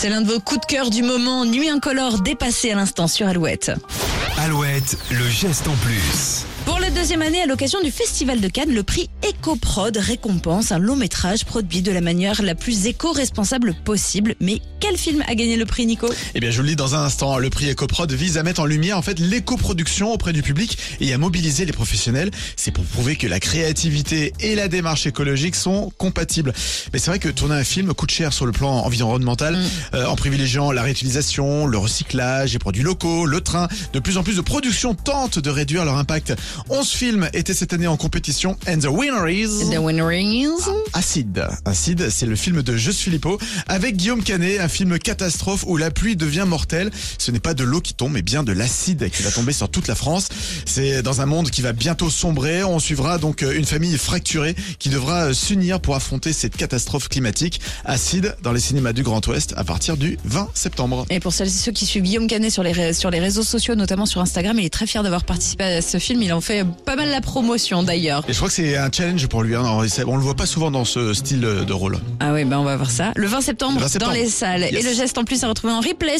C'est l'un de vos coups de cœur du moment, Nuit incolore dépassée à l'instant sur Alouette. Alouette, le geste en plus. Pour la deuxième année, à l'occasion du Festival de Cannes, le prix EcoProd récompense un long métrage produit de la manière la plus éco-responsable possible. Mais quel film a gagné le prix, Nico? Eh bien, je vous le dis dans un instant. Le prix EcoProd vise à mettre en lumière en fait l'éco-production auprès du public et à mobiliser les professionnels. C'est pour prouver que la créativité et la démarche écologique sont compatibles. Mais c'est vrai que tourner un film coûte cher sur le plan environnemental, euh, en privilégiant la réutilisation, le recyclage, les produits locaux, le train. De plus en plus de productions tentent de réduire leur impact. 11 films étaient cette année en compétition and the winner is... The winner is... Acide. Acide, c'est le film de Just Philippot avec Guillaume Canet, un film catastrophe où la pluie devient mortelle. Ce n'est pas de l'eau qui tombe, mais bien de l'acide qui va tomber sur toute la France. C'est dans un monde qui va bientôt sombrer. On suivra donc une famille fracturée qui devra s'unir pour affronter cette catastrophe climatique. Acide dans les cinémas du Grand Ouest à partir du 20 septembre. Et pour celles et ceux qui suivent Guillaume Canet sur les, sur les réseaux sociaux, notamment sur Instagram, il est très fier d'avoir participé à ce film. Il en fait pas mal la promotion d'ailleurs. Et je crois que c'est un challenge pour lui. Hein. On le voit pas souvent dans ce style de rôle. Ah oui, ben on va voir ça. Le 20 septembre, 20 septembre. dans les salles. Yes. Et le geste en plus à retrouver en replay